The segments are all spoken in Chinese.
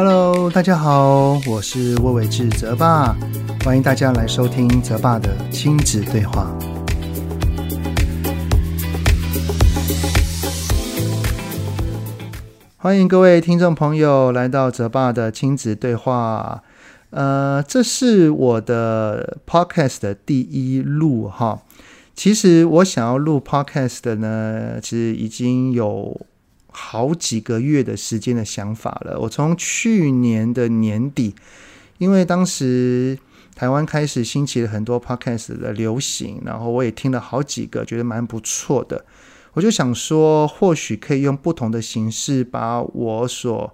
Hello，大家好，我是魏玮志泽爸，欢迎大家来收听泽爸的亲子对话。欢迎各位听众朋友来到泽爸的亲子对话。呃，这是我的 Podcast 的第一录哈。其实我想要录 Podcast 的呢，其实已经有好几个月的时间的想法了。我从去年的年底，因为当时台湾开始兴起了很多 Podcast 的流行，然后我也听了好几个，觉得蛮不错的。我就想说，或许可以用不同的形式，把我所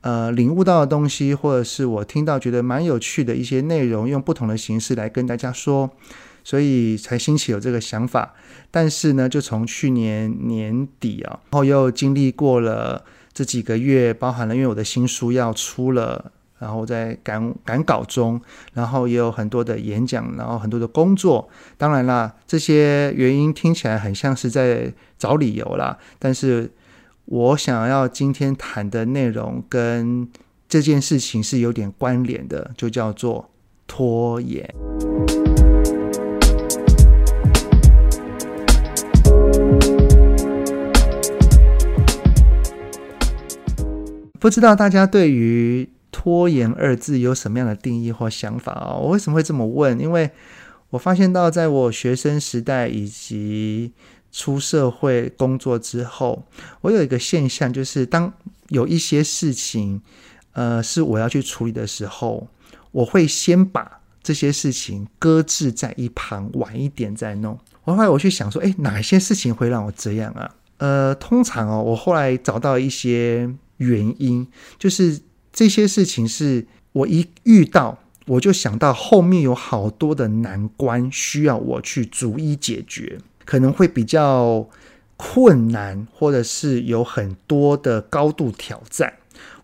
呃领悟到的东西，或者是我听到觉得蛮有趣的一些内容，用不同的形式来跟大家说，所以才兴起有这个想法。但是呢，就从去年年底啊，然后又经历过了这几个月，包含了因为我的新书要出了。然后在赶赶稿中，然后也有很多的演讲，然后很多的工作。当然啦，这些原因听起来很像是在找理由啦。但是我想要今天谈的内容跟这件事情是有点关联的，就叫做拖延。不知道大家对于拖延二字有什么样的定义或想法啊？我为什么会这么问？因为我发现到，在我学生时代以及出社会工作之后，我有一个现象，就是当有一些事情，呃，是我要去处理的时候，我会先把这些事情搁置在一旁，晚一点再弄。我后来我去想说，诶，哪些事情会让我这样啊？呃，通常哦，我后来找到一些原因，就是。这些事情是我一遇到，我就想到后面有好多的难关需要我去逐一解决，可能会比较困难，或者是有很多的高度挑战。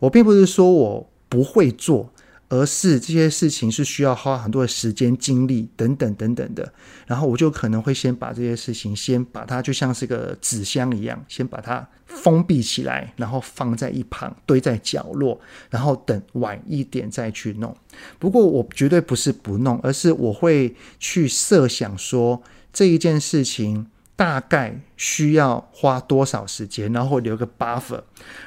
我并不是说我不会做。而是这些事情是需要花很多的时间、精力等等等等的，然后我就可能会先把这些事情，先把它就像是个纸箱一样，先把它封闭起来，然后放在一旁，堆在角落，然后等晚一点再去弄。不过我绝对不是不弄，而是我会去设想说这一件事情大概需要花多少时间，然后留个 buffer，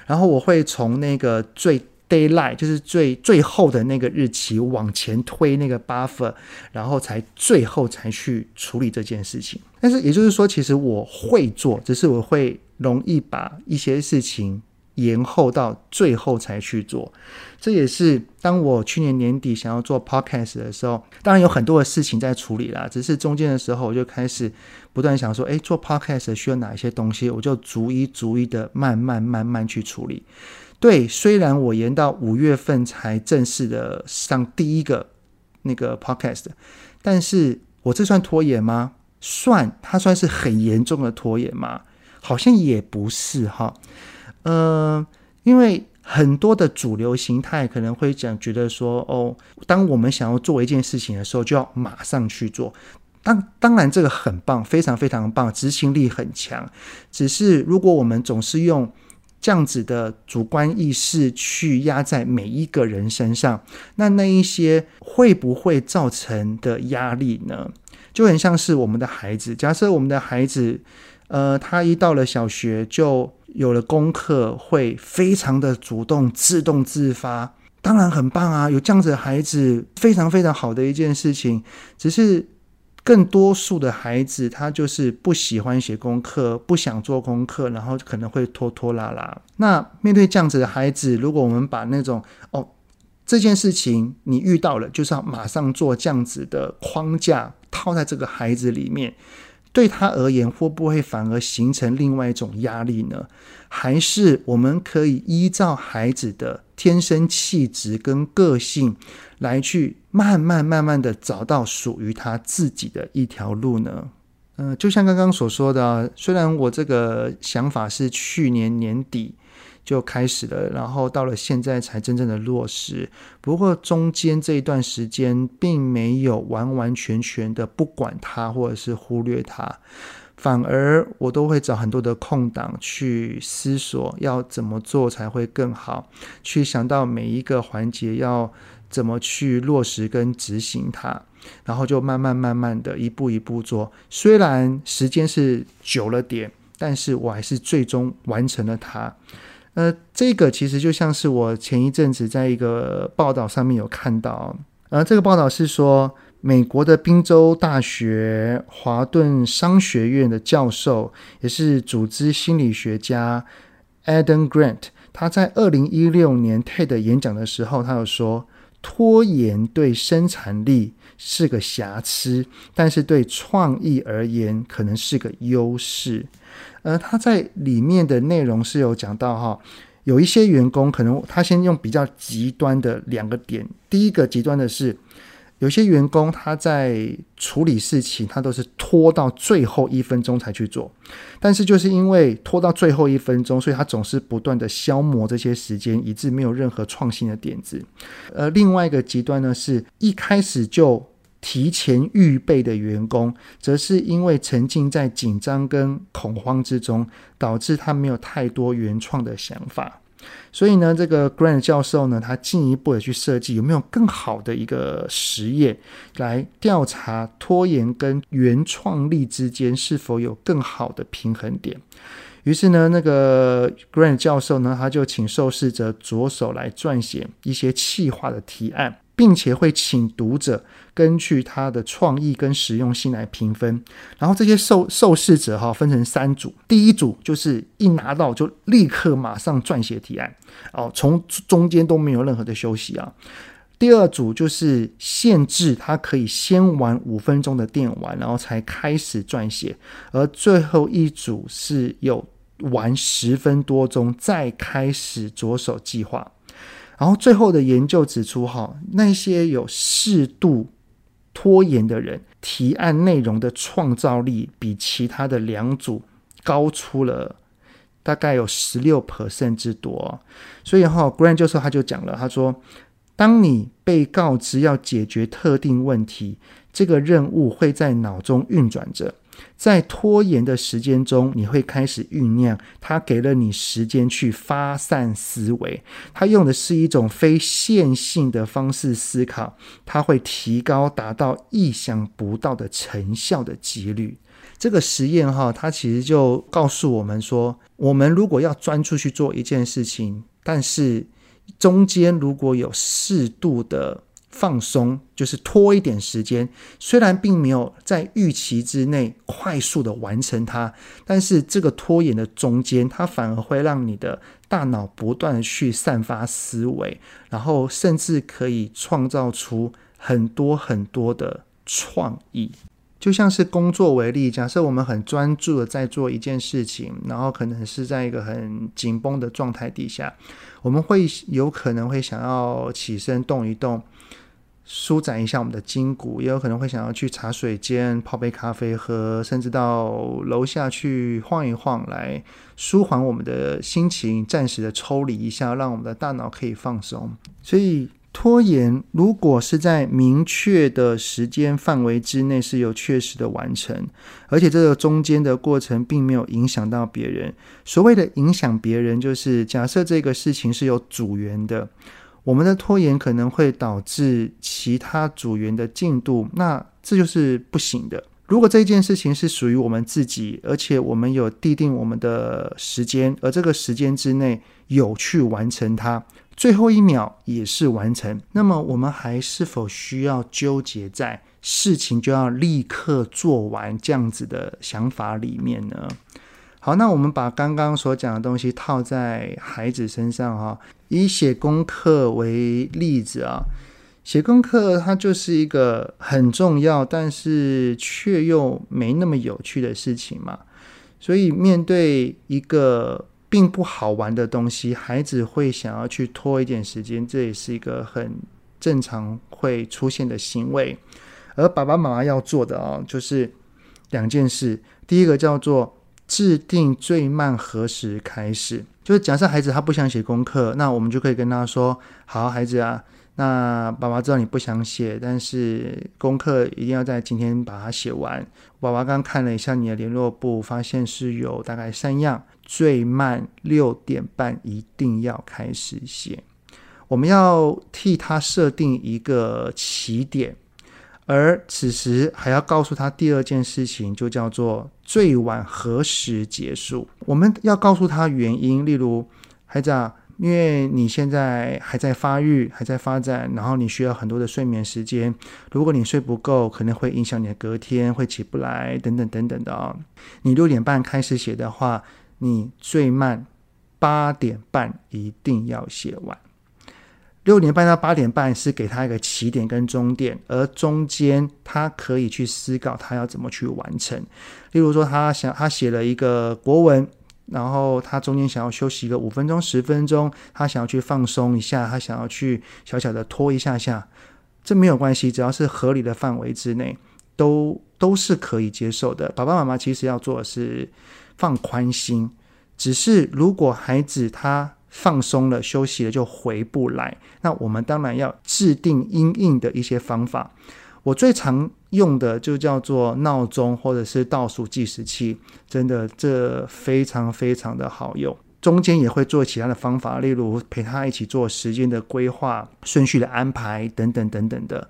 然后我会从那个最 Deadline 就是最最后的那个日期往前推那个 buffer，然后才最后才去处理这件事情。但是也就是说，其实我会做，只是我会容易把一些事情延后到最后才去做。这也是当我去年年底想要做 podcast 的时候，当然有很多的事情在处理啦。只是中间的时候，我就开始不断想说，诶，做 podcast 需要哪一些东西，我就逐一逐一的慢慢慢慢去处理。对，虽然我延到五月份才正式的上第一个那个 podcast，但是我这算拖延吗？算，它算是很严重的拖延吗？好像也不是哈。呃，因为很多的主流形态可能会讲，觉得说，哦，当我们想要做一件事情的时候，就要马上去做。当当然，这个很棒，非常非常棒，执行力很强。只是如果我们总是用这样子的主观意识去压在每一个人身上，那那一些会不会造成的压力呢？就很像是我们的孩子，假设我们的孩子，呃，他一到了小学就有了功课，会非常的主动、自动自发，当然很棒啊，有这样子的孩子，非常非常好的一件事情，只是。更多数的孩子，他就是不喜欢写功课，不想做功课，然后可能会拖拖拉拉。那面对这样子的孩子，如果我们把那种哦，这件事情你遇到了，就是要马上做这样子的框架套在这个孩子里面。对他而言，会不会反而形成另外一种压力呢？还是我们可以依照孩子的天生气质跟个性，来去慢慢慢慢的找到属于他自己的一条路呢？嗯、就像刚刚所说的，虽然我这个想法是去年年底。就开始了，然后到了现在才真正的落实。不过中间这一段时间，并没有完完全全的不管它，或者是忽略它，反而我都会找很多的空档去思索要怎么做才会更好，去想到每一个环节要怎么去落实跟执行它，然后就慢慢慢慢的一步一步做。虽然时间是久了点，但是我还是最终完成了它。呃，这个其实就像是我前一阵子在一个报道上面有看到，呃，这个报道是说。美国的宾州大学华顿商学院的教授，也是组织心理学家 Adam Grant，他在二零一六年 TED 演讲的时候，他有说，拖延对生产力是个瑕疵，但是对创意而言可能是个优势。而他在里面的内容是有讲到哈，有一些员工可能他先用比较极端的两个点，第一个极端的是。有些员工他在处理事情，他都是拖到最后一分钟才去做，但是就是因为拖到最后一分钟，所以他总是不断的消磨这些时间，以致没有任何创新的点子。而另外一个极端呢，是一开始就提前预备的员工，则是因为沉浸在紧张跟恐慌之中，导致他没有太多原创的想法。所以呢，这个 Grant 教授呢，他进一步的去设计有没有更好的一个实验，来调查拖延跟原创力之间是否有更好的平衡点。于是呢，那个 Grant 教授呢，他就请受试者着手来撰写一些企划的提案。并且会请读者根据他的创意跟实用性来评分，然后这些受受试者哈分成三组，第一组就是一拿到就立刻马上撰写提案，哦，从中间都没有任何的休息啊。第二组就是限制他可以先玩五分钟的电玩，然后才开始撰写，而最后一组是有玩十分多钟再开始着手计划。然后最后的研究指出，哈，那些有适度拖延的人，提案内容的创造力比其他的两组高出了大概有十六 percent 之多。所以哈，Grant 教授他就讲了，他说，当你被告知要解决特定问题，这个任务会在脑中运转着。在拖延的时间中，你会开始酝酿。他给了你时间去发散思维，他用的是一种非线性的方式思考，它会提高达到意想不到的成效的几率。这个实验哈，它其实就告诉我们说，我们如果要钻出去做一件事情，但是中间如果有适度的。放松就是拖一点时间，虽然并没有在预期之内快速的完成它，但是这个拖延的中间，它反而会让你的大脑不断的去散发思维，然后甚至可以创造出很多很多的创意。就像是工作为例，假设我们很专注的在做一件事情，然后可能是在一个很紧绷的状态底下，我们会有可能会想要起身动一动。舒展一下我们的筋骨，也有可能会想要去茶水间泡杯咖啡喝，甚至到楼下去晃一晃，来舒缓我们的心情，暂时的抽离一下，让我们的大脑可以放松。所以拖延，如果是在明确的时间范围之内是有确实的完成，而且这个中间的过程并没有影响到别人。所谓的影响别人，就是假设这个事情是有组员的。我们的拖延可能会导致其他组员的进度，那这就是不行的。如果这件事情是属于我们自己，而且我们有订定我们的时间，而这个时间之内有去完成它，最后一秒也是完成，那么我们还是否需要纠结在事情就要立刻做完这样子的想法里面呢？好，那我们把刚刚所讲的东西套在孩子身上哈，以写功课为例子啊，写功课它就是一个很重要，但是却又没那么有趣的事情嘛。所以面对一个并不好玩的东西，孩子会想要去拖一点时间，这也是一个很正常会出现的行为。而爸爸妈妈要做的啊，就是两件事，第一个叫做。制定最慢何时开始，就是假设孩子他不想写功课，那我们就可以跟他说：好，孩子啊，那爸爸知道你不想写，但是功课一定要在今天把它写完。爸爸刚看了一下你的联络簿，发现是有大概三样，最慢六点半一定要开始写。我们要替他设定一个起点，而此时还要告诉他第二件事情，就叫做最晚何时结束。我们要告诉他原因，例如孩子啊。因为你现在还在发育，还在发展，然后你需要很多的睡眠时间。如果你睡不够，可能会影响你的隔天，会起不来，等等等等的啊、哦。你六点半开始写的话，你最慢八点半一定要写完。六点半到八点半是给他一个起点跟终点，而中间他可以去思考他要怎么去完成。例如说，他想他写了一个国文。然后他中间想要休息个五分钟、十分钟，他想要去放松一下，他想要去小小的拖一下下，这没有关系，只要是合理的范围之内，都都是可以接受的。爸爸妈妈其实要做的是放宽心，只是如果孩子他放松了、休息了就回不来，那我们当然要制定因应的一些方法。我最常用的就叫做闹钟或者是倒数计时器，真的这非常非常的好用。中间也会做其他的方法，例如陪他一起做时间的规划、顺序的安排等等等等的。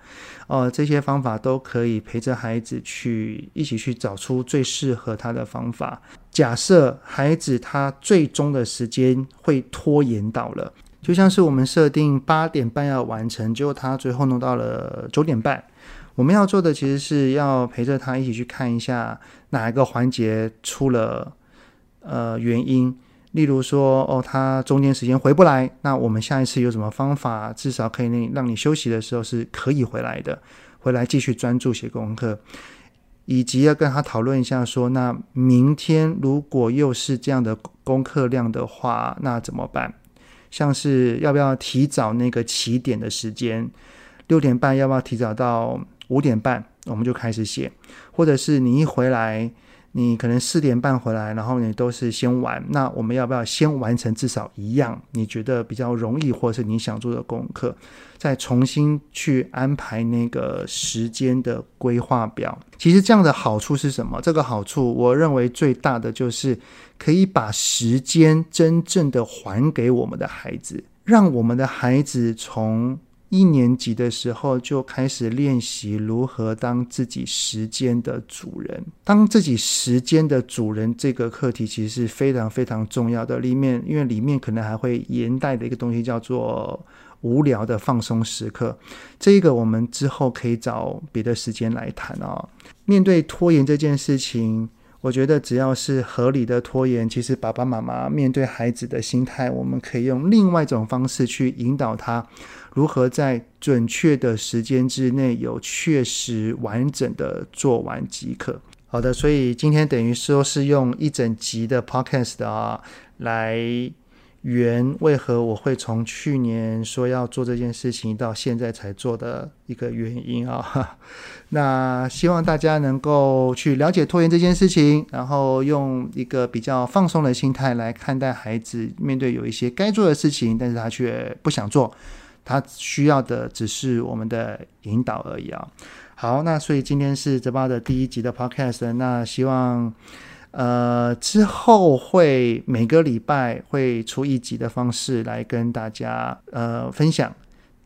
呃，这些方法都可以陪着孩子去一起去找出最适合他的方法。假设孩子他最终的时间会拖延到了，就像是我们设定八点半要完成，结果他最后弄到了九点半。我们要做的其实是要陪着他一起去看一下哪一个环节出了呃原因，例如说哦，他中间时间回不来，那我们下一次有什么方法，至少可以让让你休息的时候是可以回来的，回来继续专注写功课，以及要跟他讨论一下说，那明天如果又是这样的功课量的话，那怎么办？像是要不要提早那个起点的时间，六点半要不要提早到？五点半我们就开始写，或者是你一回来，你可能四点半回来，然后你都是先玩。那我们要不要先完成至少一样你觉得比较容易，或是你想做的功课，再重新去安排那个时间的规划表？其实这样的好处是什么？这个好处我认为最大的就是可以把时间真正的还给我们的孩子，让我们的孩子从。一年级的时候就开始练习如何当自己时间的主人。当自己时间的主人这个课题其实是非常非常重要的。里面因为里面可能还会连带的一个东西叫做无聊的放松时刻。这个我们之后可以找别的时间来谈哦。面对拖延这件事情。我觉得只要是合理的拖延，其实爸爸妈妈面对孩子的心态，我们可以用另外一种方式去引导他，如何在准确的时间之内有确实完整的做完即可。好的，所以今天等于说是用一整集的 podcast 啊来。原为何我会从去年说要做这件事情，到现在才做的一个原因啊？那希望大家能够去了解拖延这件事情，然后用一个比较放松的心态来看待孩子，面对有一些该做的事情，但是他却不想做，他需要的只是我们的引导而已啊。好，那所以今天是泽爸的第一集的 podcast，那希望。呃，之后会每个礼拜会出一集的方式来跟大家呃分享，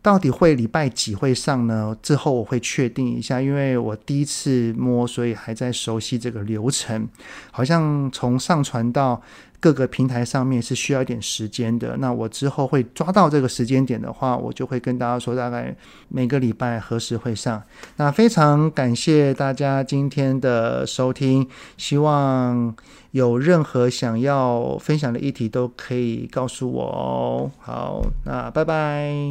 到底会礼拜几会上呢？之后我会确定一下，因为我第一次摸，所以还在熟悉这个流程，好像从上传到。各个平台上面是需要一点时间的。那我之后会抓到这个时间点的话，我就会跟大家说，大概每个礼拜何时会上。那非常感谢大家今天的收听，希望有任何想要分享的议题都可以告诉我哦。好，那拜拜。